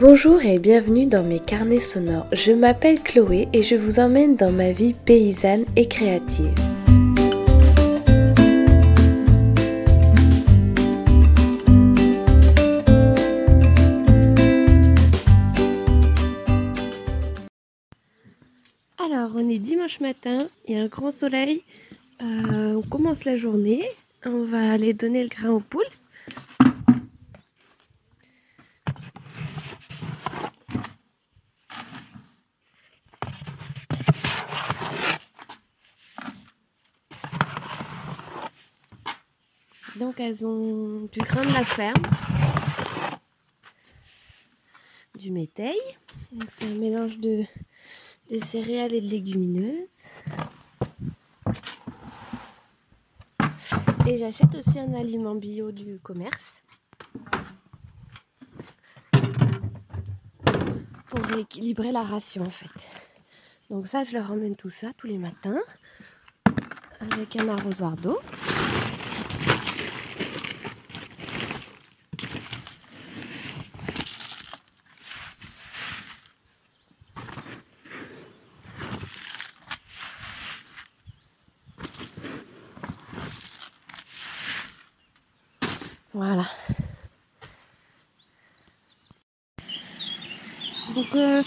Bonjour et bienvenue dans mes carnets sonores. Je m'appelle Chloé et je vous emmène dans ma vie paysanne et créative. Alors, on est dimanche matin, il y a un grand soleil, euh, on commence la journée, on va aller donner le grain aux poules. Donc elles ont du grain de la ferme, du métail. c'est un mélange de, céréales et de légumineuses. Et j'achète aussi un aliment bio du commerce. Pour rééquilibrer la ration en fait. Donc ça, je leur emmène tout ça tous les matins avec un arrosoir d'eau. Voilà. Donc euh,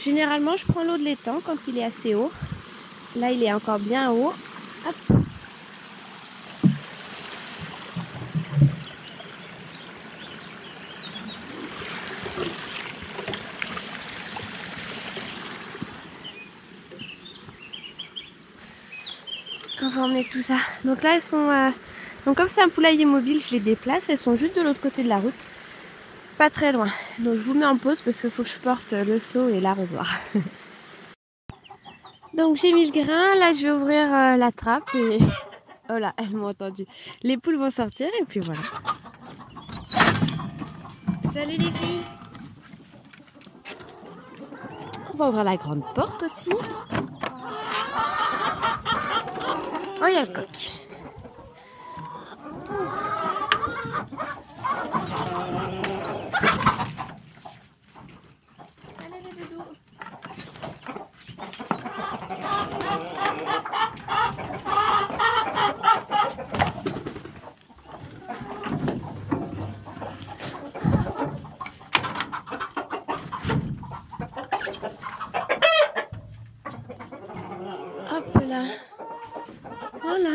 généralement je prends l'eau de l'étang quand il est assez haut. Là il est encore bien haut. Hop. On va emmener tout ça. Donc là elles sont euh, donc comme c'est un poulailler mobile, je les déplace. Elles sont juste de l'autre côté de la route. Pas très loin. Donc je vous mets en pause parce qu'il faut que je porte le seau et l'arrosoir. Donc j'ai mis le grain. Là je vais ouvrir euh, la trappe et... Oh là, elles m'ont entendu. Les poules vont sortir et puis voilà. Salut les filles On va ouvrir la grande porte aussi. Oh, il y a le coq. Hop là. Voilà.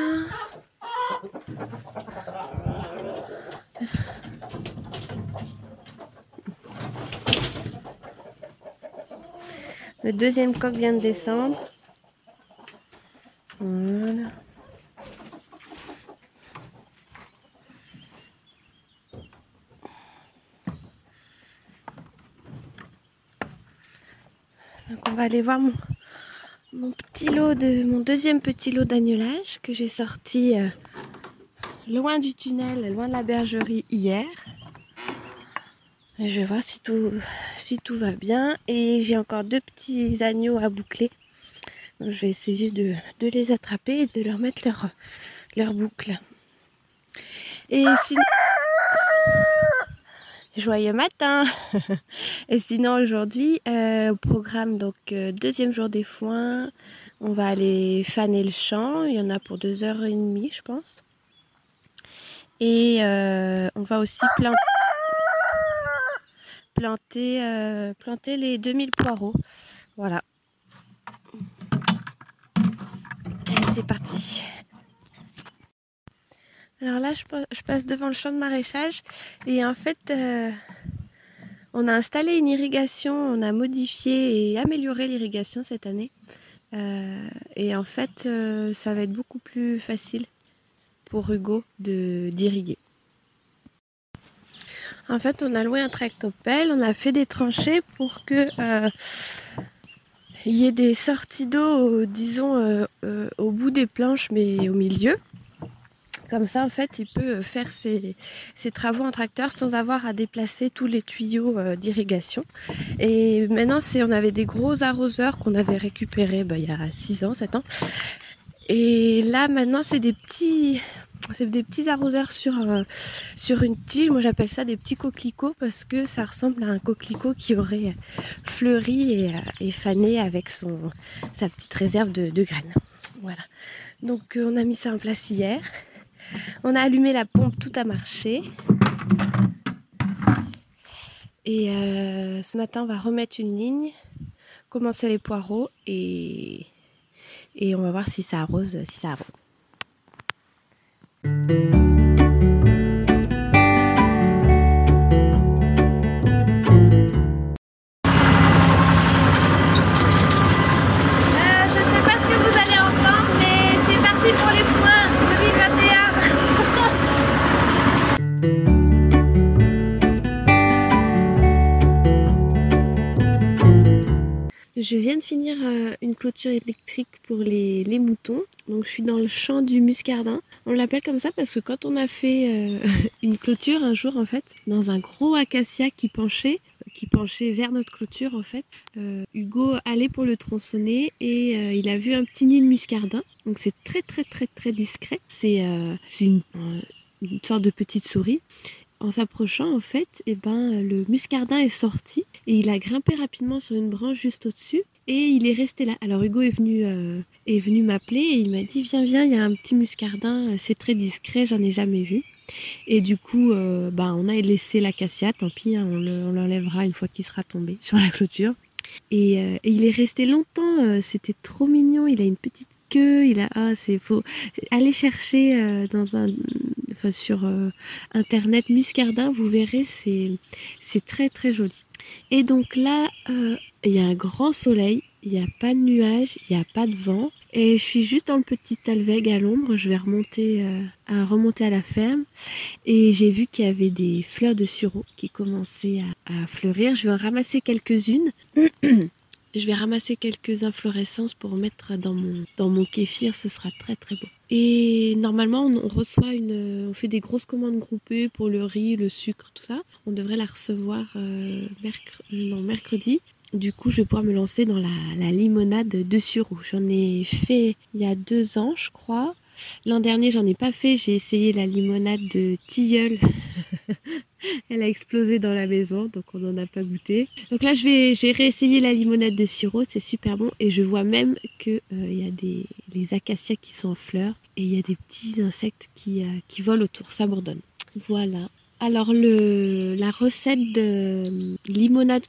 Le deuxième coq vient de descendre. On va aller voir mon, petit lot de mon deuxième petit lot d'agnolage que j'ai sorti euh, loin du tunnel, loin de la bergerie hier. Je vais voir si tout, si tout va bien. Et j'ai encore deux petits agneaux à boucler. Donc, je vais essayer de, les attraper et de leur mettre leur, leur boucle. Et sinon... Joyeux matin Et sinon aujourd'hui, euh, au programme, donc euh, deuxième jour des foins, on va aller faner le champ. Il y en a pour deux heures et demie, je pense. Et euh, on va aussi planter planter, euh, planter les 2000 poireaux. Voilà. c'est parti. Alors là, je passe devant le champ de maraîchage et en fait, euh, on a installé une irrigation, on a modifié et amélioré l'irrigation cette année. Euh, et en fait, ça va être beaucoup plus facile pour Hugo d'irriguer. En fait, on a loué un tractopelle, on a fait des tranchées pour que euh, y ait des sorties d'eau, disons, euh, euh, au bout des planches, mais au milieu. Comme ça, en fait, il peut faire ses, travaux en tracteur sans avoir à déplacer tous les tuyaux d'irrigation. Et maintenant, c'est, on avait des gros arroseurs qu'on avait récupérés bah, il y a 6 ans, 7 ans. Et là, maintenant, c'est des petits, c'est des petits arroseurs sur, sur une tige. Moi j'appelle ça des petits coquelicots parce que ça ressemble à un coquelicot qui aurait fleuri et, et fané avec son, sa petite réserve de, graines. Voilà. Donc on a mis ça en place hier. On a allumé la pompe, tout a marché. Et euh, ce matin, on va remettre une ligne, commencer les poireaux et, et on va voir si ça arrose, si ça arrose. Je clôture électrique pour les, moutons. Donc je suis dans le champ du muscardin. On l'appelle comme ça parce que quand on a fait euh, une clôture un jour en fait, dans un gros acacia qui penchait, qui penchait vers notre clôture en fait, euh, Hugo allait pour le tronçonner et il a vu un petit nid de muscardin. Donc c'est très très très très discret. C'est une, une sorte de petite souris en s'approchant, en fait, eh ben, le muscardin est sorti et il a grimpé rapidement sur une branche juste au-dessus et il est resté là. Alors Hugo est venu, euh, venu m'appeler et il m'a dit viens viens, il y a un petit muscardin, c'est très discret, j'en ai jamais vu. Et du coup, euh, bah, on a laissé l'acacia, tant pis, hein, on l'enlèvera une fois qu'il sera tombé sur la clôture. Et, euh, il est resté longtemps, c'était trop mignon, il a une petite queue, il a ah c'est faut aller chercher dans un sur euh, internet muscardin, vous verrez, c'est très très joli. Et donc là, euh, il y a un grand soleil, il n'y a pas de nuages, il n'y a pas de vent. Et je suis juste dans le petit alveg à l'ombre. Je vais remonter, euh, à la ferme. Et j'ai vu qu'il y avait des fleurs de sureau qui commençaient à, à fleurir. Je vais en ramasser quelques-unes. je vais ramasser quelques inflorescences pour mettre dans mon, dans mon kéfir. Ce sera très très beau. Et normalement, une, on fait des grosses commandes groupées pour le riz, le sucre, tout ça. On devrait la recevoir euh, mercredi. Du coup, je vais pouvoir me lancer dans la, limonade de sureau. J'en ai fait il y a deux ans, je crois. L'an dernier, j'en ai pas fait. J'ai essayé la limonade de tilleul. Elle a explosé dans la maison, donc on n'en a pas goûté. Donc là, je vais, je vais réessayer la limonade de sureau. C'est super bon. Et je vois même qu'il euh, y a des acacias qui sont en fleurs. Et il y a des petits insectes qui, euh, volent autour. Ça bourdonne. Voilà. Alors la recette de limonade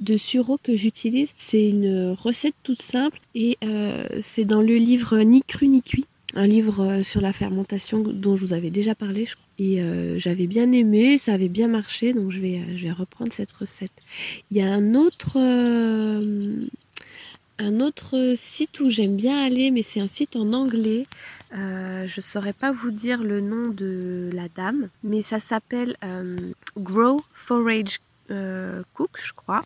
de sureau que j'utilise, c'est une recette toute simple et euh, c'est dans le livre Ni cru ni cuit un livre euh, sur la fermentation dont je vous avais déjà parlé, je crois. Et euh, j'avais bien aimé, ça avait bien marché, donc je vais, euh, reprendre cette recette. Il y a un autre, un autre site où j'aime bien aller, mais c'est un site en anglais. je ne saurais pas vous dire le nom de la dame, mais ça s'appelle Grow Forage Cook, je crois,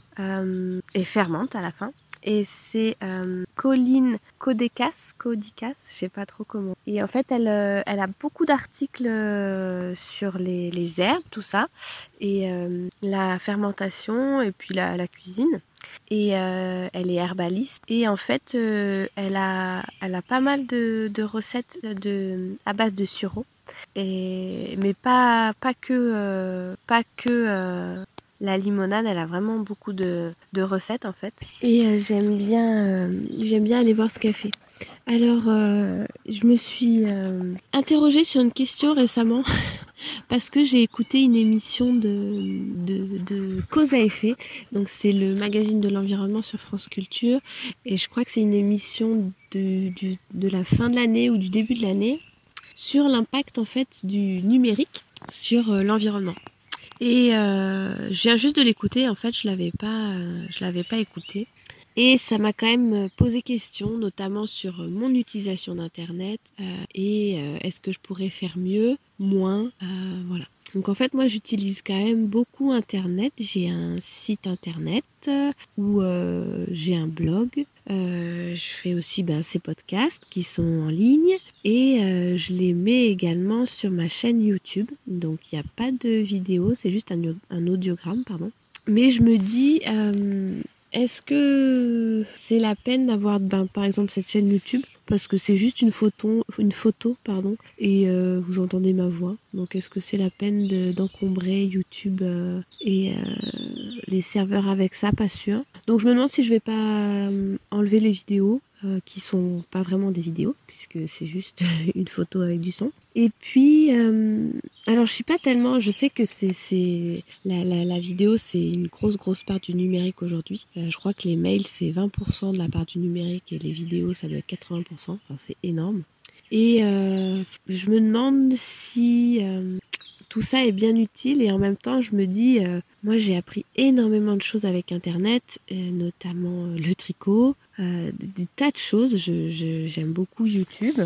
et fermente à la fin et c'est euh, Colline Codicas, je sais pas trop comment. Et en fait, elle, euh, elle a beaucoup d'articles euh, sur les, herbes, tout ça, et la fermentation et puis la, cuisine. Et elle est herbaliste. Et en fait, elle, a, elle a pas mal de, de recettes de, à base de sureau. Et, mais pas, pas que, pas que la limonade, elle a vraiment beaucoup de, recettes en fait. Et euh, j'aime bien, euh, j'aime bien aller voir ce fait. Alors, euh, je me suis interrogée sur une question récemment parce que j'ai écouté une émission de, Cause à effet. Donc, c'est le magazine de l'environnement sur France Culture. Et je crois que c'est une émission de la fin de l'année ou du début de l'année sur l'impact en fait du numérique sur l'environnement. Et euh, je viens juste de l'écouter, en fait, je l'avais pas, je l'avais pas écouté. Et ça m'a quand même posé question, notamment sur mon utilisation d'Internet euh, et euh, est-ce que je pourrais faire mieux, moins, voilà. Donc en fait, moi, j'utilise quand même beaucoup Internet. J'ai un site Internet où euh, j'ai un blog. Euh, je fais aussi ben, ces podcasts qui sont en ligne et euh, je les mets également sur ma chaîne YouTube. Donc il n'y a pas de vidéo, c'est juste un, un, audiogramme, pardon. Mais je me dis, est-ce que c'est la peine d'avoir, ben, par exemple, cette chaîne YouTube parce que c'est juste une photo, une photo pardon, et euh, vous entendez ma voix. Donc est-ce que c'est la peine d'encombrer YouTube euh, et euh, les serveurs avec ça? Pas sûr. Donc je me demande si je vais pas enlever les vidéos qui sont pas vraiment des vidéos puisque c'est juste une photo avec du son. Et puis, euh, alors je suis pas tellement, je sais que c'est la, vidéo c'est une grosse grosse part du numérique aujourd'hui. Euh, je crois que les mails c'est 20% de la part du numérique et les vidéos ça doit être 80%. Enfin c'est énorme. Et euh, je me demande si tout ça est bien utile et en même temps je me dis, euh, moi j'ai appris énormément de choses avec Internet, notamment le tricot, des tas de choses. J'aime je, beaucoup YouTube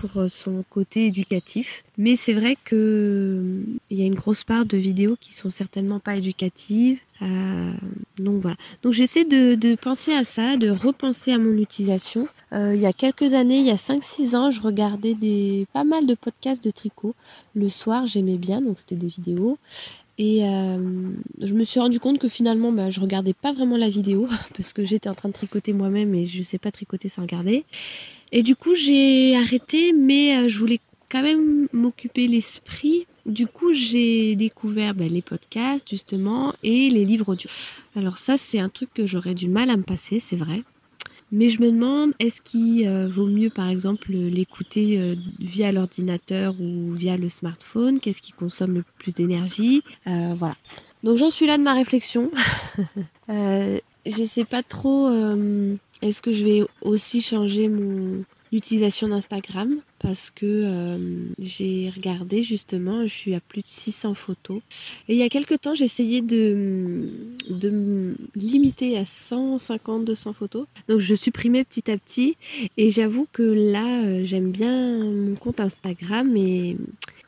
pour euh, son côté éducatif. Mais c'est vrai que euh, il y a une grosse part de vidéos qui sont certainement pas éducatives. Euh, donc voilà. Donc j'essaie de, penser à ça, de repenser à mon utilisation. Euh, il y a quelques années, il y a 5-6 ans, je regardais des pas mal de podcasts de tricot. Le soir, j'aimais bien, donc c'était des vidéos. Et euh, je me suis rendu compte que finalement, bah, je regardais pas vraiment la vidéo parce que j'étais en train de tricoter moi-même et je sais pas tricoter sans regarder. Et du coup, j'ai arrêté, mais je voulais quand même m'occuper l'esprit. Du coup, j'ai découvert bah, les podcasts justement et les livres audio. Alors ça, c'est un truc que j'aurais du mal à me passer, c'est vrai. Mais je me demande, est-ce qu'il euh, vaut mieux, par exemple, l'écouter euh, via l'ordinateur ou via le smartphone? Qu'est-ce qui consomme le plus d'énergie? Euh, Voilà. Donc j'en suis là de ma réflexion. je ne sais pas trop. est-ce que je vais aussi changer mon utilisation d'Instagram parce que euh, j'ai regardé justement, je suis à plus de 600 photos. Et il y a quelques temps, essayé de, de me limiter à 150, 200 photos. Donc je supprimais petit à petit. Et j'avoue que là, euh, j'aime bien mon compte Instagram et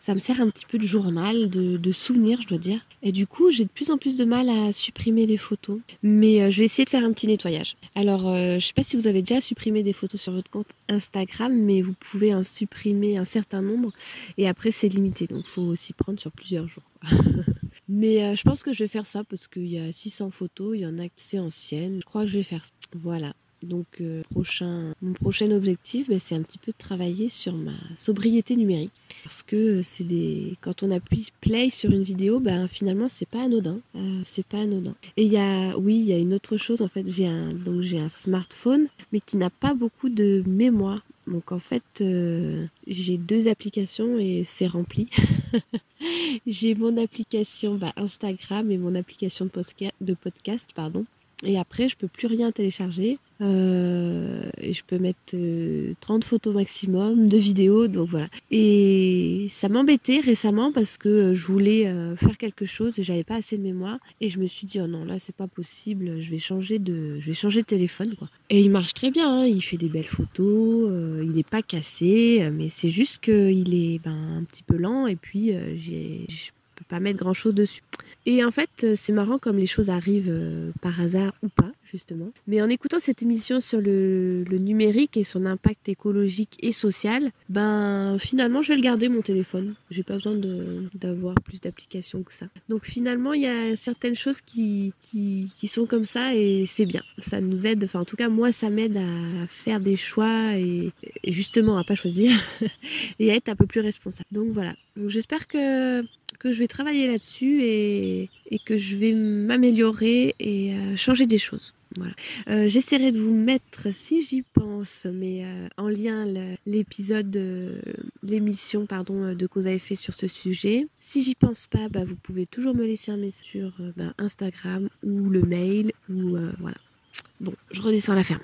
ça me sert un petit peu de journal, de, de souvenirs, je dois dire. Et du coup, j'ai de plus en plus de mal à supprimer les photos. Mais euh, je vais essayer de faire un petit nettoyage. Alors, euh, je sais pas si vous avez déjà supprimé des photos sur votre compte Instagram, mais vous pouvez en supprimer un certain nombre. Et après, c'est limité. Donc, il faut aussi prendre sur plusieurs jours. mais euh, je pense que je vais faire ça parce qu'il y a 600 photos. Il y en a c'est anciennes. Je crois que je vais faire ça. Voilà. Donc euh, prochain, mon prochain objectif, ben, c'est un petit peu de travailler sur ma sobriété numérique. Parce que c'est des. Quand on appuie play sur une vidéo, ben finalement c'est pas anodin. Euh, c'est pas anodin. Et il y a oui, il y a une autre chose en fait, j'ai un un smartphone, mais qui n'a pas beaucoup de mémoire. Donc en fait, euh, j'ai deux applications et c'est rempli. j'ai mon application bah, Instagram et mon application de, de podcast, pardon. Et après, je peux plus rien télécharger. Euh, et je peux mettre 30 euh, photos maximum de vidéos, donc voilà. Et ça m'embêtait récemment parce que euh, je voulais faire quelque chose et j'avais pas assez de mémoire. Et je me suis dit, oh non, là c'est pas possible, je vais changer de, je vais changer de téléphone, quoi. Et il marche très bien, hein. il fait des belles photos, il n'est pas cassé, mais c'est juste qu'il est ben, un petit peu lent et puis j'ai pas mettre grand chose dessus. Et en fait, euh, c'est marrant comme les choses arrivent euh, par hasard ou pas, justement. Mais en écoutant cette émission sur le, numérique et son impact écologique et social, ben finalement, je vais le garder mon téléphone. J'ai pas besoin d'avoir plus d'applications que ça. Donc finalement, il y a certaines choses qui, qui, sont comme ça et c'est bien. Ça nous aide, enfin en tout cas, moi, ça m'aide à faire des choix et, justement à pas choisir et à être un peu plus responsable. Donc voilà. Donc j'espère que que je vais travailler là-dessus et, que je vais m'améliorer et euh, changer des choses. Voilà. Euh, j'essaierai de vous mettre, si j'y pense, mais euh, en lien l'épisode, de l'émission pardon, de cause à effet sur ce sujet. Si j'y pense pas, bah, vous pouvez toujours me laisser un message sur bah, Instagram ou le mail ou voilà. Bon, je redescends la ferme.